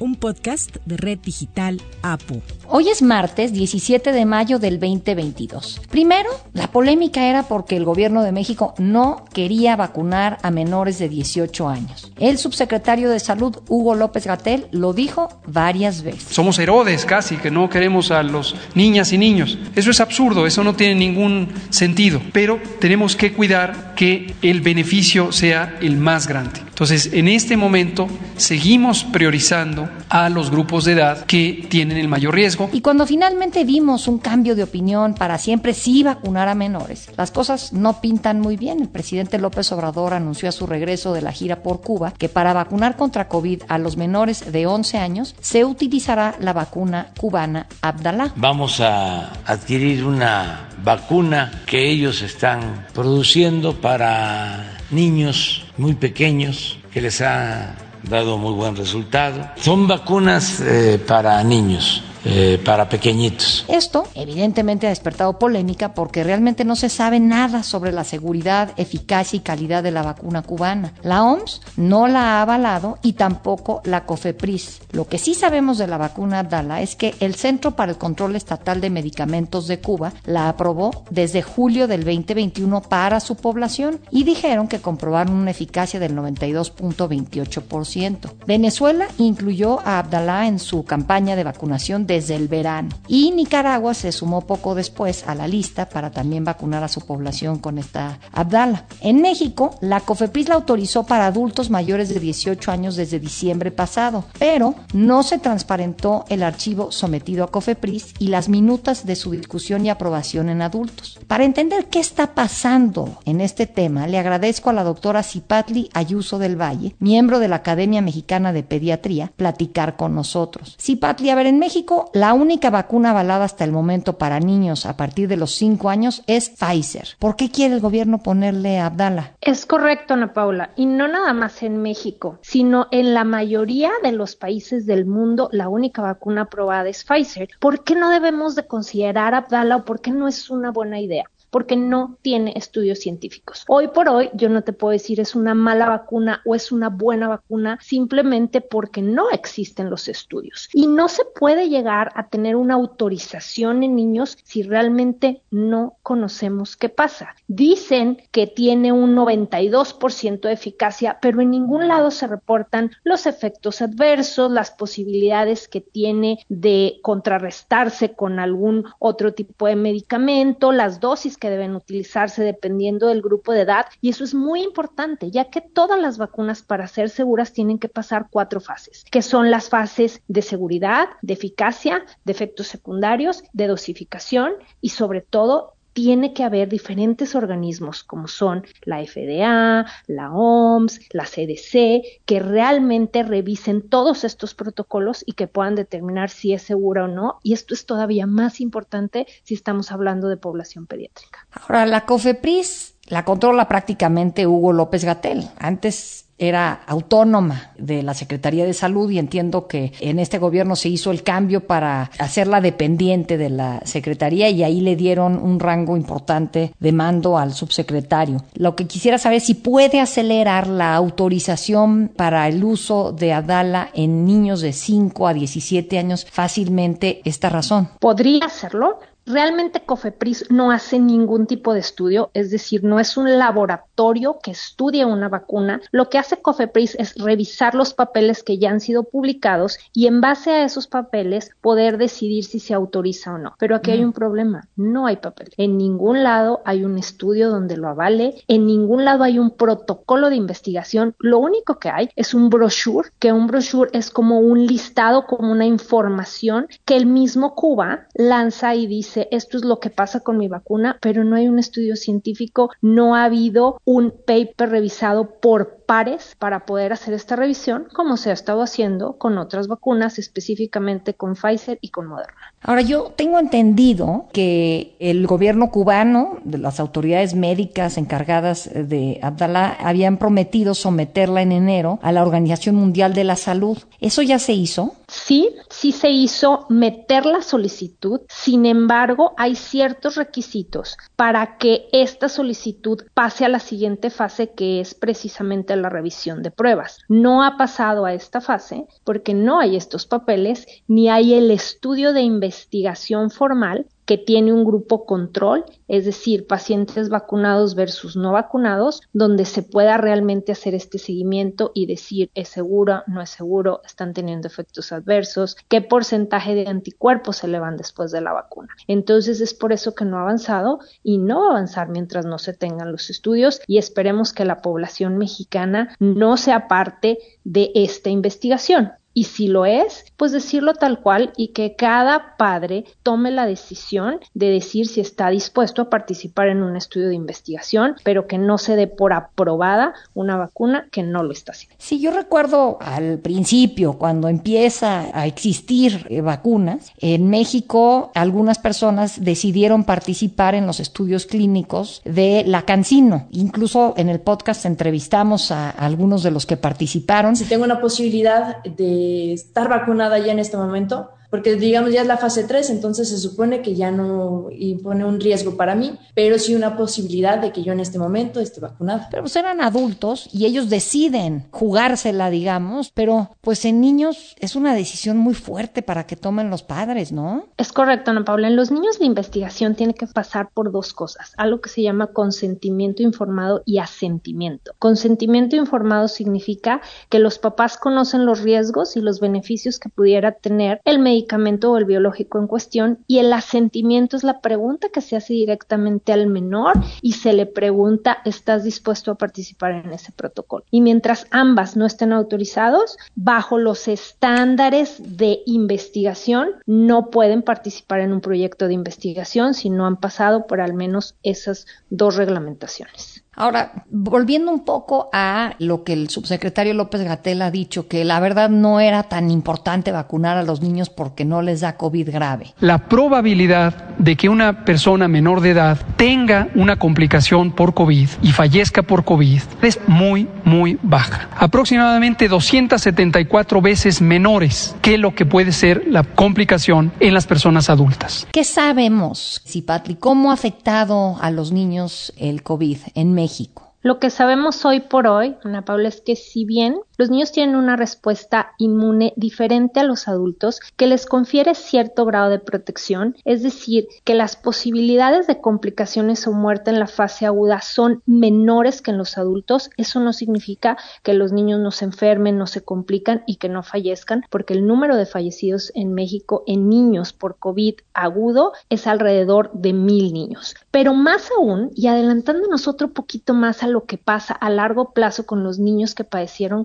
un podcast de Red Digital APU. Hoy es martes 17 de mayo del 2022. Primero, la polémica era porque el gobierno de México no quería vacunar a menores de 18 años. El subsecretario de Salud, Hugo López Gatel, lo dijo varias veces. Somos Herodes casi, que no queremos a los niñas y niños. Eso es absurdo, eso no tiene ningún sentido. Pero tenemos que cuidar que el beneficio sea el más grande. Entonces, en este momento seguimos priorizando a los grupos de edad que tienen el mayor riesgo. Y cuando finalmente vimos un cambio de opinión para siempre sí vacunar a menores, las cosas no pintan muy bien. El presidente López Obrador anunció a su regreso de la gira por Cuba que para vacunar contra COVID a los menores de 11 años se utilizará la vacuna cubana Abdalá. Vamos a adquirir una vacuna que ellos están produciendo para niños muy pequeños que les ha dado muy buen resultado. Son vacunas eh, para niños eh, para pequeñitos. Esto evidentemente ha despertado polémica porque realmente no se sabe nada sobre la seguridad, eficacia y calidad de la vacuna cubana. La OMS no la ha avalado y tampoco la COFEPRIS. Lo que sí sabemos de la vacuna Dala es que el Centro para el Control Estatal de Medicamentos de Cuba la aprobó desde julio del 2021 para su población y dijeron que comprobaron una eficacia del 92.28%. Venezuela incluyó a Abdalá en su campaña de vacunación de desde el verano. Y Nicaragua se sumó poco después a la lista para también vacunar a su población con esta Abdala. En México, la COFEPRIS la autorizó para adultos mayores de 18 años desde diciembre pasado, pero no se transparentó el archivo sometido a COFEPRIS y las minutas de su discusión y aprobación en adultos. Para entender qué está pasando en este tema, le agradezco a la doctora Cipatli Ayuso del Valle, miembro de la Academia Mexicana de Pediatría, platicar con nosotros. Cipatli, a ver, en México la única vacuna avalada hasta el momento para niños a partir de los 5 años es Pfizer. ¿Por qué quiere el gobierno ponerle a Abdala? Es correcto, Ana Paula, y no nada más en México, sino en la mayoría de los países del mundo la única vacuna aprobada es Pfizer. ¿Por qué no debemos de considerar Abdala o por qué no es una buena idea? Porque no tiene estudios científicos. Hoy por hoy yo no te puedo decir es una mala vacuna o es una buena vacuna simplemente porque no existen los estudios. Y no se puede llegar a tener una autorización en niños si realmente no conocemos qué pasa. Dicen que tiene un 92% de eficacia, pero en ningún lado se reportan los efectos adversos, las posibilidades que tiene de contrarrestarse con algún otro tipo de medicamento, las dosis que deben utilizarse dependiendo del grupo de edad y eso es muy importante ya que todas las vacunas para ser seguras tienen que pasar cuatro fases, que son las fases de seguridad, de eficacia, de efectos secundarios, de dosificación y sobre todo tiene que haber diferentes organismos como son la FDA, la OMS, la CDC, que realmente revisen todos estos protocolos y que puedan determinar si es segura o no. Y esto es todavía más importante si estamos hablando de población pediátrica. Ahora, la COFEPRIS la controla prácticamente Hugo López Gatel. Antes era autónoma de la Secretaría de Salud y entiendo que en este gobierno se hizo el cambio para hacerla dependiente de la Secretaría y ahí le dieron un rango importante de mando al subsecretario. Lo que quisiera saber es si puede acelerar la autorización para el uso de Adala en niños de 5 a 17 años fácilmente esta razón. Podría hacerlo, Realmente COFEPRIS no hace ningún tipo de estudio, es decir, no es un laboratorio que estudie una vacuna. Lo que hace COFEPRIS es revisar los papeles que ya han sido publicados y en base a esos papeles poder decidir si se autoriza o no. Pero aquí hay un problema, no hay papel. En ningún lado hay un estudio donde lo avale, en ningún lado hay un protocolo de investigación. Lo único que hay es un brochure, que un brochure es como un listado, como una información que el mismo Cuba lanza y dice esto es lo que pasa con mi vacuna, pero no hay un estudio científico, no ha habido un paper revisado por pares para poder hacer esta revisión, como se ha estado haciendo con otras vacunas, específicamente con Pfizer y con Moderna. Ahora, yo tengo entendido que el gobierno cubano, de las autoridades médicas encargadas de Abdallah, habían prometido someterla en enero a la Organización Mundial de la Salud. ¿Eso ya se hizo? Sí, sí se hizo meter la solicitud. Sin embargo, hay ciertos requisitos para que esta solicitud pase a la siguiente fase, que es precisamente la revisión de pruebas. No ha pasado a esta fase porque no hay estos papeles ni hay el estudio de investigación formal que tiene un grupo control, es decir, pacientes vacunados versus no vacunados, donde se pueda realmente hacer este seguimiento y decir es seguro, no es seguro, están teniendo efectos adversos, qué porcentaje de anticuerpos se le van después de la vacuna. Entonces es por eso que no ha avanzado y no va a avanzar mientras no se tengan los estudios y esperemos que la población mexicana no sea parte de esta investigación y si lo es, pues decirlo tal cual y que cada padre tome la decisión de decir si está dispuesto a participar en un estudio de investigación, pero que no se dé por aprobada una vacuna que no lo está haciendo. Sí, yo recuerdo al principio, cuando empieza a existir eh, vacunas, en México algunas personas decidieron participar en los estudios clínicos de la Cancino. Incluso en el podcast entrevistamos a algunos de los que participaron. Si tengo una posibilidad de estar vacunada ya en este momento, porque digamos ya es la fase 3, entonces se supone que ya no impone un riesgo para mí, pero sí una posibilidad de que yo en este momento esté vacunada. Pero pues eran adultos y ellos deciden jugársela, digamos, pero pues en niños es una decisión muy fuerte para que tomen los padres, ¿no? Es correcto, Ana Paula. En los niños la investigación tiene que pasar por dos cosas, algo que se llama consentimiento informado y asentimiento. Consentimiento informado significa que los papás conocen los riesgos y los beneficios que pudiera tener el médico medicamento o el biológico en cuestión y el asentimiento es la pregunta que se hace directamente al menor y se le pregunta ¿estás dispuesto a participar en ese protocolo? Y mientras ambas no estén autorizados, bajo los estándares de investigación, no pueden participar en un proyecto de investigación si no han pasado por al menos esas dos reglamentaciones. Ahora, volviendo un poco a lo que el subsecretario López Gatel ha dicho, que la verdad no era tan importante vacunar a los niños porque no les da COVID grave. La probabilidad de que una persona menor de edad tenga una complicación por COVID y fallezca por COVID es muy, muy baja. Aproximadamente 274 veces menores que lo que puede ser la complicación en las personas adultas. ¿Qué sabemos, Cipatli? ¿Cómo ha afectado a los niños el COVID en México? México. Lo que sabemos hoy por hoy, Ana Paula, es que si bien los niños tienen una respuesta inmune diferente a los adultos que les confiere cierto grado de protección, es decir, que las posibilidades de complicaciones o muerte en la fase aguda son menores que en los adultos, eso no significa que los niños no se enfermen, no se complican y que no fallezcan, porque el número de fallecidos en México en niños por COVID agudo es alrededor de mil niños. Pero más aún, y adelantándonos otro poquito más a lo que pasa a largo plazo con los niños que padecieron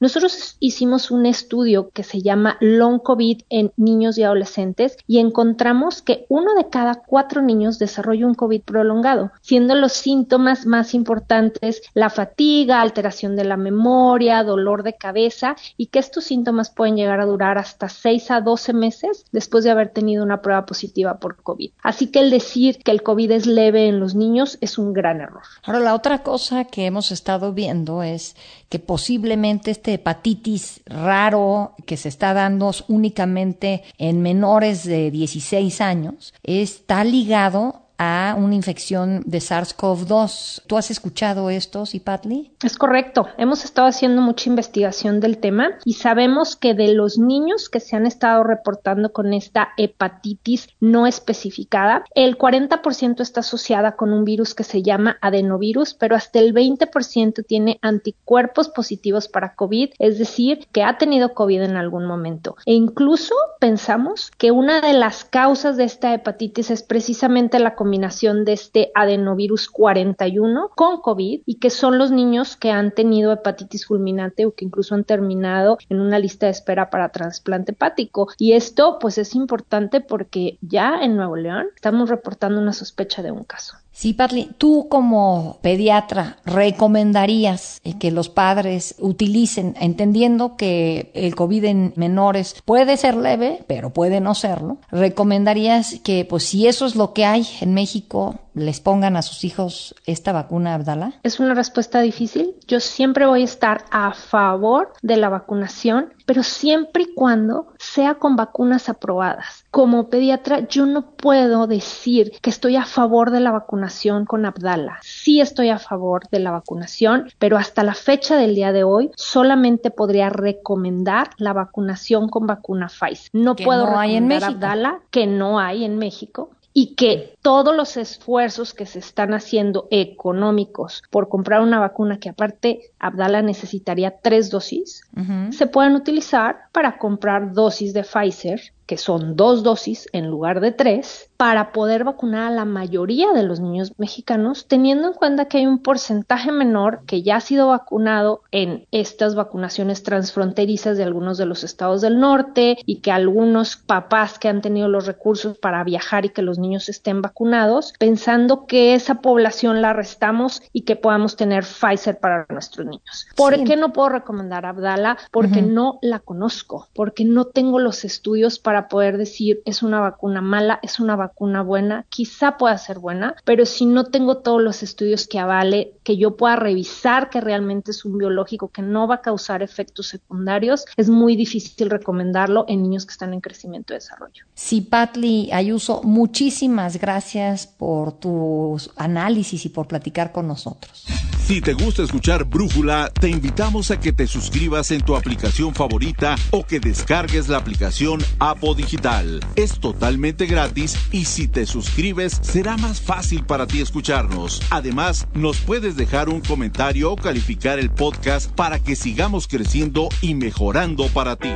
Nosotros hicimos un estudio que se llama Long COVID en niños y adolescentes y encontramos que uno de cada cuatro niños desarrolla un COVID prolongado, siendo los síntomas más importantes la fatiga, alteración de la memoria, dolor de cabeza y que estos síntomas pueden llegar a durar hasta 6 a 12 meses después de haber tenido una prueba positiva por COVID. Así que el decir que el COVID es leve en los niños es un gran error. Ahora, la otra cosa que hemos estado viendo es que posiblemente este hepatitis raro que se está dando únicamente en menores de 16 años está ligado a una infección de SARS-CoV-2. ¿Tú has escuchado esto, Cipatli? Es correcto. Hemos estado haciendo mucha investigación del tema y sabemos que de los niños que se han estado reportando con esta hepatitis no especificada, el 40% está asociada con un virus que se llama adenovirus, pero hasta el 20% tiene anticuerpos positivos para COVID, es decir, que ha tenido COVID en algún momento. E incluso pensamos que una de las causas de esta hepatitis es precisamente la combinación de este adenovirus 41 con COVID y que son los niños que han tenido hepatitis fulminante o que incluso han terminado en una lista de espera para trasplante hepático. Y esto pues es importante porque ya en Nuevo León estamos reportando una sospecha de un caso. Sí, Patli, tú como pediatra recomendarías eh, que los padres utilicen, entendiendo que el COVID en menores puede ser leve, pero puede no serlo, recomendarías que pues si eso es lo que hay en México, les pongan a sus hijos esta vacuna Abdala? Es una respuesta difícil. Yo siempre voy a estar a favor de la vacunación, pero siempre y cuando sea con vacunas aprobadas. Como pediatra, yo no puedo decir que estoy a favor de la vacunación con Abdala. Sí estoy a favor de la vacunación, pero hasta la fecha del día de hoy solamente podría recomendar la vacunación con vacuna Pfizer. No puedo no recomendar Abdala, que no hay en México y que todos los esfuerzos que se están haciendo económicos por comprar una vacuna que aparte Abdala necesitaría tres dosis, se pueden utilizar para comprar dosis de Pfizer que son dos dosis en lugar de tres, para poder vacunar a la mayoría de los niños mexicanos, teniendo en cuenta que hay un porcentaje menor que ya ha sido vacunado en estas vacunaciones transfronterizas de algunos de los estados del norte y que algunos papás que han tenido los recursos para viajar y que los niños estén vacunados, pensando que esa población la restamos y que podamos tener Pfizer para nuestros niños. ¿Por qué no puedo recomendar Abdala? Porque no la conozco, porque no tengo los estudios para poder decir es una vacuna mala, es una vacuna buena, quizá pueda ser buena, pero si no tengo todos los estudios que avale, que yo pueda revisar que realmente es un biológico que no va a causar efectos secundarios, es muy difícil recomendarlo en niños que están en crecimiento y desarrollo. Sí, Patli Ayuso, muchísimas gracias por tus análisis y por platicar con nosotros. Si te gusta escuchar Brújula, te invitamos a que te suscribas en tu aplicación favorita o que descargues la aplicación Digital. Es totalmente gratis y si te suscribes será más fácil para ti escucharnos. Además, nos puedes dejar un comentario o calificar el podcast para que sigamos creciendo y mejorando para ti.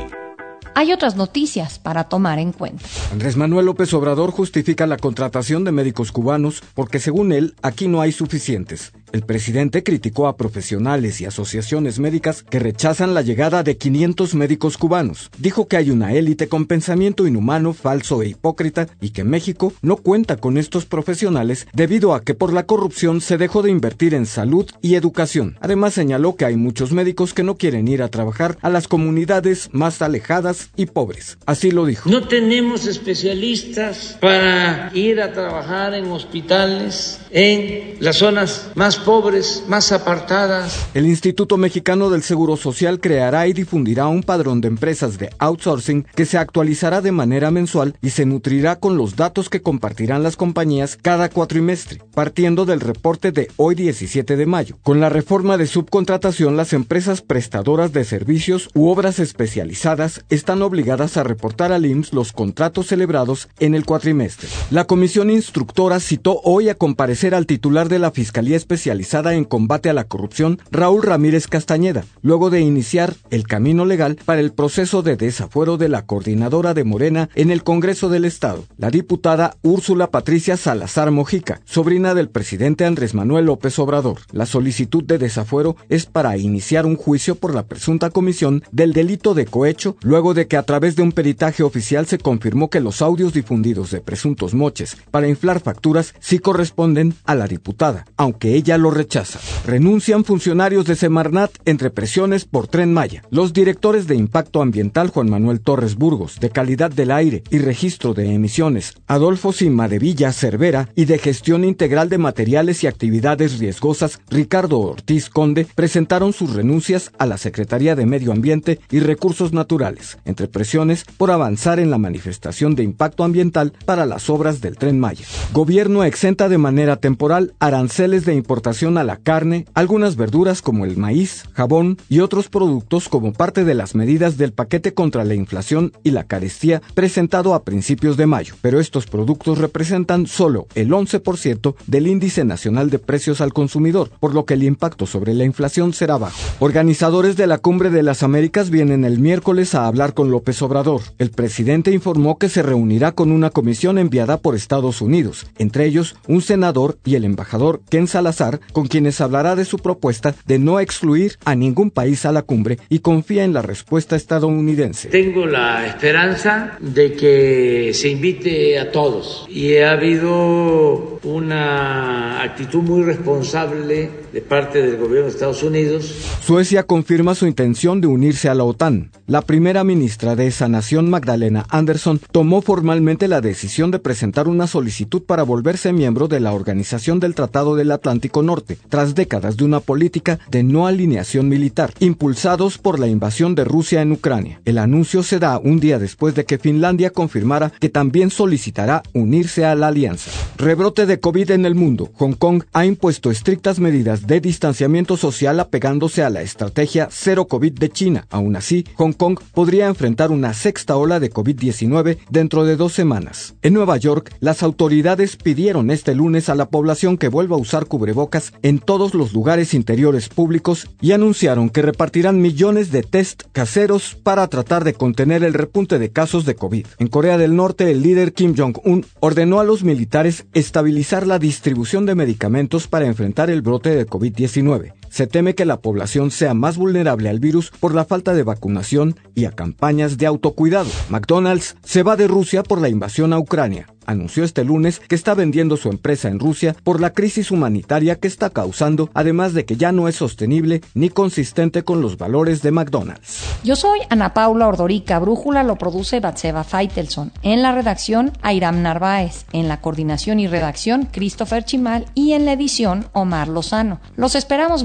Hay otras noticias para tomar en cuenta. Andrés Manuel López Obrador justifica la contratación de médicos cubanos porque según él aquí no hay suficientes. El presidente criticó a profesionales y asociaciones médicas que rechazan la llegada de 500 médicos cubanos. Dijo que hay una élite con pensamiento inhumano, falso e hipócrita y que México no cuenta con estos profesionales debido a que por la corrupción se dejó de invertir en salud y educación. Además señaló que hay muchos médicos que no quieren ir a trabajar a las comunidades más alejadas y pobres. Así lo dijo. No tenemos especialistas para ir a trabajar en hospitales en las zonas más pobres, más apartadas. El Instituto Mexicano del Seguro Social creará y difundirá un padrón de empresas de outsourcing que se actualizará de manera mensual y se nutrirá con los datos que compartirán las compañías cada cuatrimestre, partiendo del reporte de hoy 17 de mayo. Con la reforma de subcontratación, las empresas prestadoras de servicios u obras especializadas están obligadas a reportar al IMSS los contratos celebrados en el cuatrimestre. La comisión instructora citó hoy a comparecer al titular de la Fiscalía Especial en combate a la corrupción, Raúl Ramírez Castañeda, luego de iniciar el camino legal para el proceso de desafuero de la coordinadora de Morena en el Congreso del Estado, la diputada Úrsula Patricia Salazar Mojica, sobrina del presidente Andrés Manuel López Obrador. La solicitud de desafuero es para iniciar un juicio por la presunta comisión del delito de cohecho, luego de que a través de un peritaje oficial se confirmó que los audios difundidos de presuntos moches para inflar facturas sí corresponden a la diputada, aunque ella lo rechaza. Renuncian funcionarios de Semarnat entre presiones por Tren Maya. Los directores de Impacto Ambiental Juan Manuel Torres Burgos, de Calidad del Aire y Registro de Emisiones, Adolfo Sima de Villa Cervera y de Gestión Integral de Materiales y Actividades Riesgosas, Ricardo Ortiz Conde, presentaron sus renuncias a la Secretaría de Medio Ambiente y Recursos Naturales, entre presiones por avanzar en la manifestación de impacto ambiental para las obras del Tren Maya. Gobierno exenta de manera temporal aranceles de importación a la carne, algunas verduras como el maíz, jabón y otros productos como parte de las medidas del paquete contra la inflación y la carestía presentado a principios de mayo. Pero estos productos representan solo el 11% del índice nacional de precios al consumidor, por lo que el impacto sobre la inflación será bajo. Organizadores de la Cumbre de las Américas vienen el miércoles a hablar con López Obrador. El presidente informó que se reunirá con una comisión enviada por Estados Unidos, entre ellos un senador y el embajador Ken Salazar, con quienes hablará de su propuesta de no excluir a ningún país a la cumbre y confía en la respuesta estadounidense. Tengo la esperanza de que se invite a todos y ha habido una actitud muy responsable de parte del gobierno de Estados Unidos. Suecia confirma su intención de unirse a la OTAN. La primera ministra de esa nación, Magdalena Andersson, tomó formalmente la decisión de presentar una solicitud para volverse miembro de la Organización del Tratado del Atlántico Norte, tras décadas de una política de no alineación militar, impulsados por la invasión de Rusia en Ucrania. El anuncio se da un día después de que Finlandia confirmara que también solicitará unirse a la alianza. Rebrote de COVID en el mundo. Hong Kong ha impuesto estrictas medidas de distanciamiento social apegándose a la estrategia cero COVID de China. Aún así, Hong Kong podría enfrentar una sexta ola de COVID-19 dentro de dos semanas. En Nueva York, las autoridades pidieron este lunes a la población que vuelva a usar cubrebocas en todos los lugares interiores públicos y anunciaron que repartirán millones de test caseros para tratar de contener el repunte de casos de COVID. En Corea del Norte, el líder Kim Jong-un ordenó a los militares estabilizar la distribución de medicamentos para enfrentar el brote de COVID-19 se teme que la población sea más vulnerable al virus por la falta de vacunación y a campañas de autocuidado. McDonald's se va de Rusia por la invasión a Ucrania anunció este lunes que está vendiendo su empresa en Rusia por la crisis humanitaria que está causando, además de que ya no es sostenible ni consistente con los valores de McDonald's. Yo soy Ana Paula Ordorica, Brújula lo produce Batseva Feitelson, en la redacción Airam Narváez, en la coordinación y redacción Christopher Chimal y en la edición Omar Lozano. Los esperamos